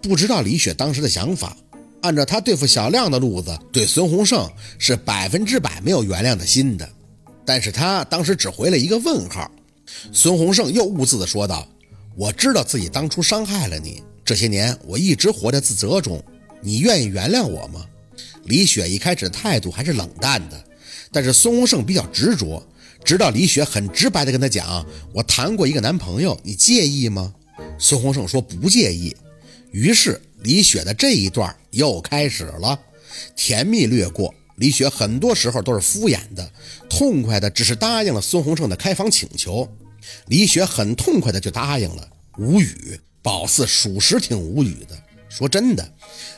不知道李雪当时的想法。按照他对付小亮的路子，对孙洪胜是百分之百没有原谅的心的。但是他当时只回了一个问号。孙洪胜又兀自地说道：“我知道自己当初伤害了你，这些年我一直活在自责中。你愿意原谅我吗？”李雪一开始的态度还是冷淡的，但是孙洪胜比较执着，直到李雪很直白地跟他讲：“我谈过一个男朋友，你介意吗？”孙洪胜说不介意。于是李雪的这一段又开始了，甜蜜掠过。李雪很多时候都是敷衍的，痛快的只是答应了孙洪胜的开房请求。李雪很痛快的就答应了，无语。宝四属实挺无语的。说真的，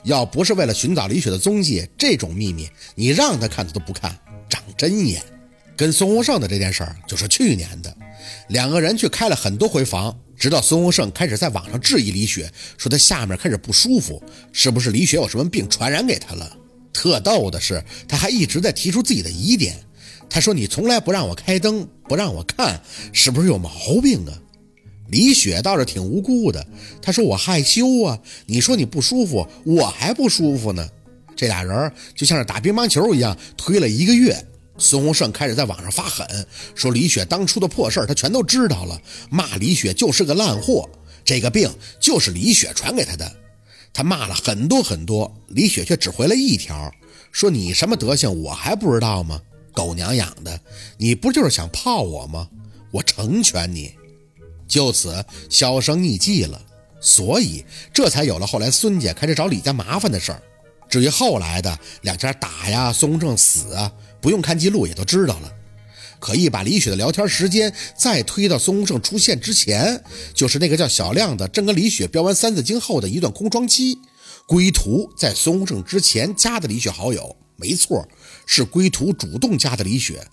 要不是为了寻找李雪的踪迹，这种秘密你让他看他都不看，长针眼。跟孙洪胜的这件事儿就是去年的，两个人去开了很多回房。直到孙洪胜开始在网上质疑李雪，说他下面开始不舒服，是不是李雪有什么病传染给他了？特逗的是，他还一直在提出自己的疑点。他说：“你从来不让我开灯，不让我看，是不是有毛病啊？”李雪倒是挺无辜的，他说：“我害羞啊。”你说你不舒服，我还不舒服呢。这俩人就像是打乒乓球一样，推了一个月。孙洪胜开始在网上发狠，说李雪当初的破事他全都知道了，骂李雪就是个烂货，这个病就是李雪传给他的。他骂了很多很多，李雪却只回了一条，说你什么德行我还不知道吗？狗娘养的，你不就是想泡我吗？我成全你。就此销声匿迹了，所以这才有了后来孙家开始找李家麻烦的事儿。至于后来的两家打呀，孙洪胜死啊。不用看记录也都知道了，可以把李雪的聊天时间再推到孙洪胜出现之前，就是那个叫小亮的正跟李雪飙完三字经后的一段空窗期。归途在孙洪胜之前加的李雪好友，没错，是归途主动加的李雪。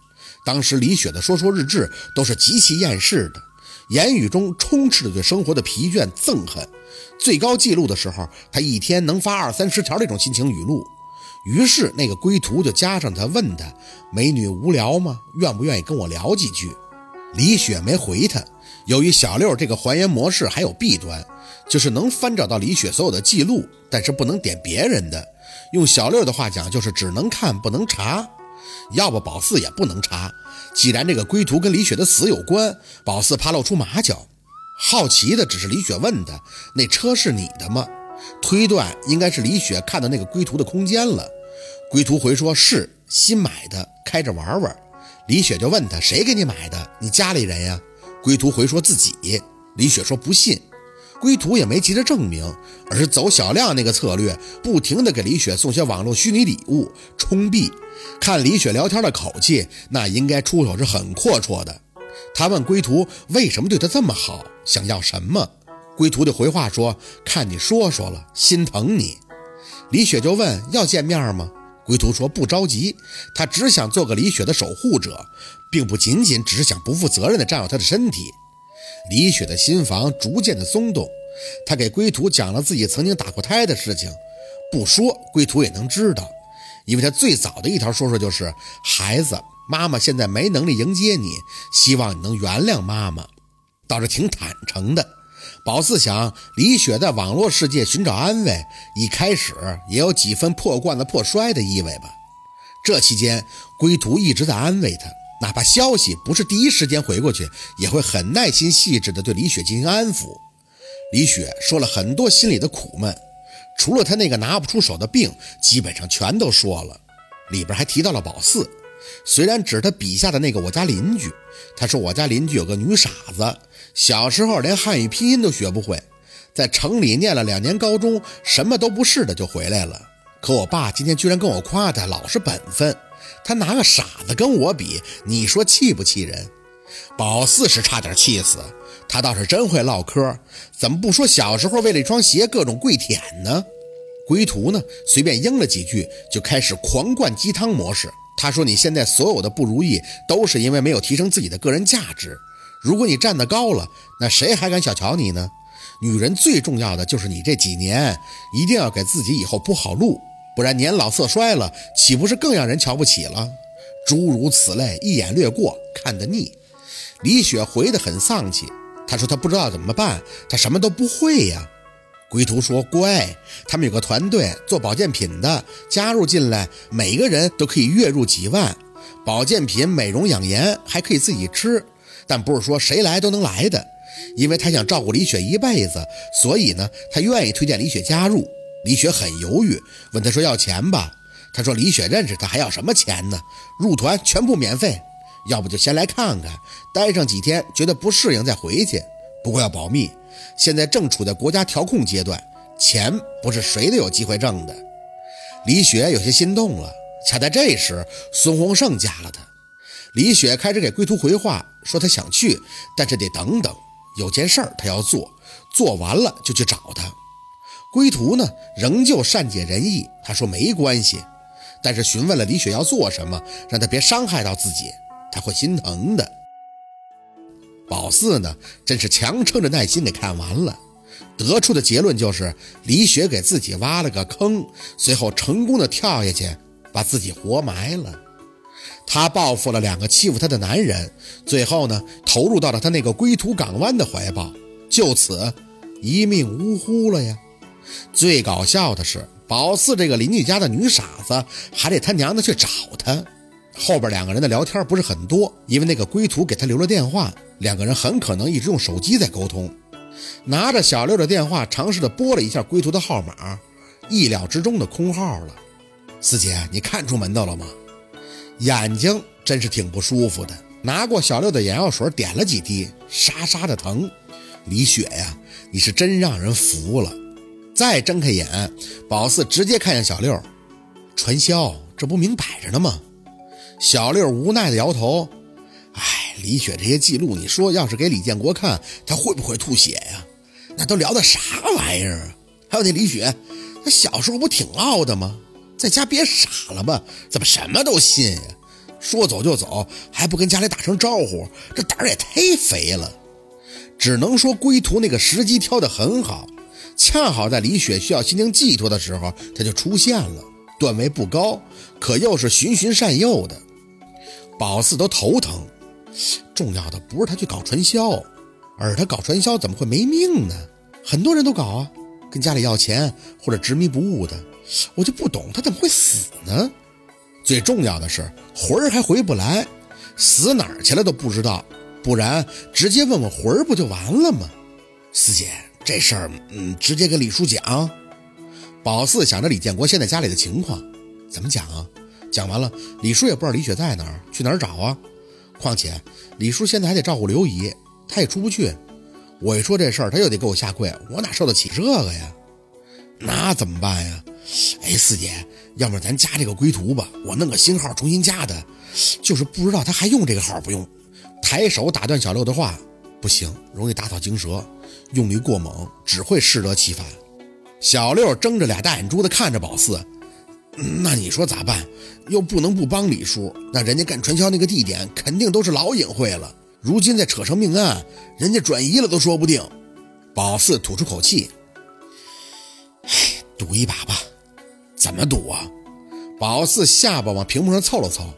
当时李雪的说说日志都是极其厌世的，言语中充斥着对生活的疲倦憎恨。最高记录的时候，他一天能发二三十条这种心情语录。于是那个归途就加上他，问他：“美女无聊吗？愿不愿意跟我聊几句？”李雪没回他。由于小六这个还原模式还有弊端，就是能翻找到李雪所有的记录，但是不能点别人的。用小六的话讲，就是只能看不能查。要不宝四也不能查。既然这个归途跟李雪的死有关，宝四怕露出马脚。好奇的只是李雪问他：“那车是你的吗？”推断应该是李雪看到那个归途的空间了，归途回说是新买的，开着玩玩。李雪就问他谁给你买的？你家里人呀？归途回说自己。李雪说不信，归途也没急着证明，而是走小亮那个策略，不停的给李雪送些网络虚拟礼物充币。看李雪聊天的口气，那应该出手是很阔绰的。他问归途为什么对他这么好，想要什么？归途的回话说：“看你说说了，心疼你。”李雪就问：“要见面吗？”归途说：“不着急，他只想做个李雪的守护者，并不仅仅只是想不负责任地占有她的身体。”李雪的心房逐渐的松动，他给归途讲了自己曾经打过胎的事情，不说归途也能知道，因为他最早的一条说说就是：“孩子，妈妈现在没能力迎接你，希望你能原谅妈妈。”倒是挺坦诚的。宝四想，李雪在网络世界寻找安慰，一开始也有几分破罐子破摔的意味吧。这期间，归途一直在安慰他，哪怕消息不是第一时间回过去，也会很耐心细致地对李雪进行安抚。李雪说了很多心里的苦闷，除了他那个拿不出手的病，基本上全都说了。里边还提到了宝四，虽然只是他笔下的那个我家邻居，他说我家邻居有个女傻子。小时候连汉语拼音都学不会，在城里念了两年高中，什么都不是的就回来了。可我爸今天居然跟我夸他老实本分，他拿个傻子跟我比，你说气不气人？宝四是差点气死，他倒是真会唠嗑，怎么不说小时候为了一双鞋各种跪舔呢？归途呢，随便应了几句，就开始狂灌鸡汤模式。他说：“你现在所有的不如意，都是因为没有提升自己的个人价值。”如果你站得高了，那谁还敢小瞧你呢？女人最重要的就是你这几年一定要给自己以后铺好路，不然年老色衰了，岂不是更让人瞧不起了？诸如此类，一眼略过，看得腻。李雪回得很丧气，她说她不知道怎么办，她什么都不会呀。归途说：“乖，他们有个团队做保健品的，加入进来，每个人都可以月入几万。保健品美容养颜，还可以自己吃，但不是说谁来都能来的。因为他想照顾李雪一辈子，所以呢，他愿意推荐李雪加入。李雪很犹豫，问他说要钱吧？他说李雪认识他，还要什么钱呢？入团全部免费，要不就先来看看，待上几天，觉得不适应再回去。不过要保密。”现在正处在国家调控阶段，钱不是谁都有机会挣的。李雪有些心动了。恰在这时，孙洪胜加了他。李雪开始给归途回话，说他想去，但是得等等，有件事儿他要做，做完了就去找他。归途呢，仍旧善解人意，他说没关系，但是询问了李雪要做什么，让他别伤害到自己，他会心疼的。宝四呢，真是强撑着耐心给看完了，得出的结论就是李雪给自己挖了个坑，随后成功的跳下去，把自己活埋了。他报复了两个欺负他的男人，最后呢，投入到了他那个归途港湾的怀抱，就此一命呜呼了呀。最搞笑的是，宝四这个邻居家的女傻子，还得他娘的去找他。后边两个人的聊天不是很多，因为那个归途给他留了电话。两个人很可能一直用手机在沟通，拿着小六的电话，尝试着拨了一下归途的号码，意料之中的空号了。四姐，你看出门道了吗？眼睛真是挺不舒服的。拿过小六的眼药水，点了几滴，沙沙的疼。李雪呀，你是真让人服了。再睁开眼，宝四直接看见小六，传销，这不明摆着呢吗？小六无奈的摇头。哎李雪这些记录，你说要是给李建国看，他会不会吐血呀？那都聊的啥玩意儿啊？还有那李雪，他小时候不挺傲的吗？在家别傻了吧？怎么什么都信呀？说走就走，还不跟家里打声招呼，这胆儿也忒肥了。只能说归途那个时机挑得很好，恰好在李雪需要心灵寄托的时候，他就出现了。段位不高，可又是循循善诱的，宝四都头疼。重要的不是他去搞传销，而他搞传销怎么会没命呢？很多人都搞啊，跟家里要钱或者执迷不悟的，我就不懂他怎么会死呢？最重要的是魂儿还回不来，死哪儿去了都不知道，不然直接问问魂儿不就完了吗？四姐，这事儿嗯，直接跟李叔讲。宝四想着李建国现在家里的情况，怎么讲啊？讲完了，李叔也不知道李雪在哪儿，去哪儿找啊？况且李叔现在还得照顾刘姨，他也出不去。我一说这事儿，他又得给我下跪，我哪受得起这个呀？那怎么办呀？哎，四姐，要不咱加这个归途吧，我弄个新号重新加的。就是不知道他还用这个号不用。抬手打断小六的话，不行，容易打草惊蛇，用力过猛只会适得其反。小六睁着俩大眼珠子看着宝四。那你说咋办？又不能不帮李叔，那人家干传销那个地点肯定都是老隐晦了。如今再扯上命案，人家转移了都说不定。宝四吐出口气，唉，赌一把吧。怎么赌啊？宝四下巴往屏幕上凑了凑，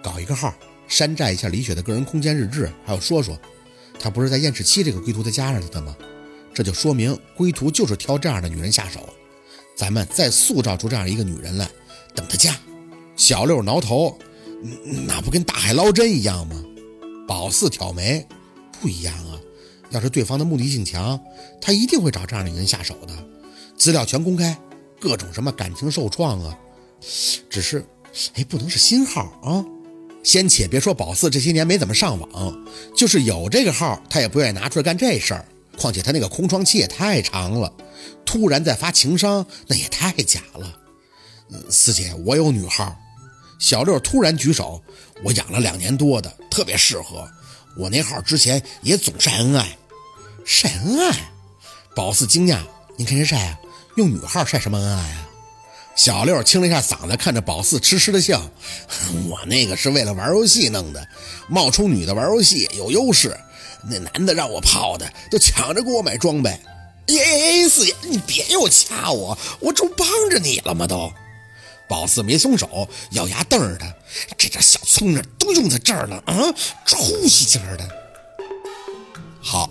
搞一个号，山寨一下李雪的个人空间日志，还有说说，他不是在燕赤七这个归途的加上去的吗？这就说明归途就是挑这样的女人下手。咱们再塑造出这样一个女人来，等她嫁。小六挠头，那不跟大海捞针一样吗？宝四挑眉，不一样啊。要是对方的目的性强，他一定会找这样的女人下手的。资料全公开，各种什么感情受创啊。只是，哎，不能是新号啊。先且别说宝四这些年没怎么上网，就是有这个号，他也不愿意拿出来干这事儿。况且他那个空窗期也太长了。突然再发情伤，那也太假了。嗯四姐，我有女号。小六突然举手，我养了两年多的，特别适合。我那号之前也总晒恩爱，晒恩爱。宝四惊讶，你跟谁晒啊？用女号晒什么恩爱啊？小六清了一下嗓子，看着宝四痴痴的笑。我那个是为了玩游戏弄的，冒充女的玩游戏有优势。那男的让我泡的，都抢着给我买装备。哎，四爷，你别又掐我，我这不帮着你了吗？都，宝四没松手，咬牙瞪着他，这点小聪明都用在这儿了啊，出息劲儿的。好，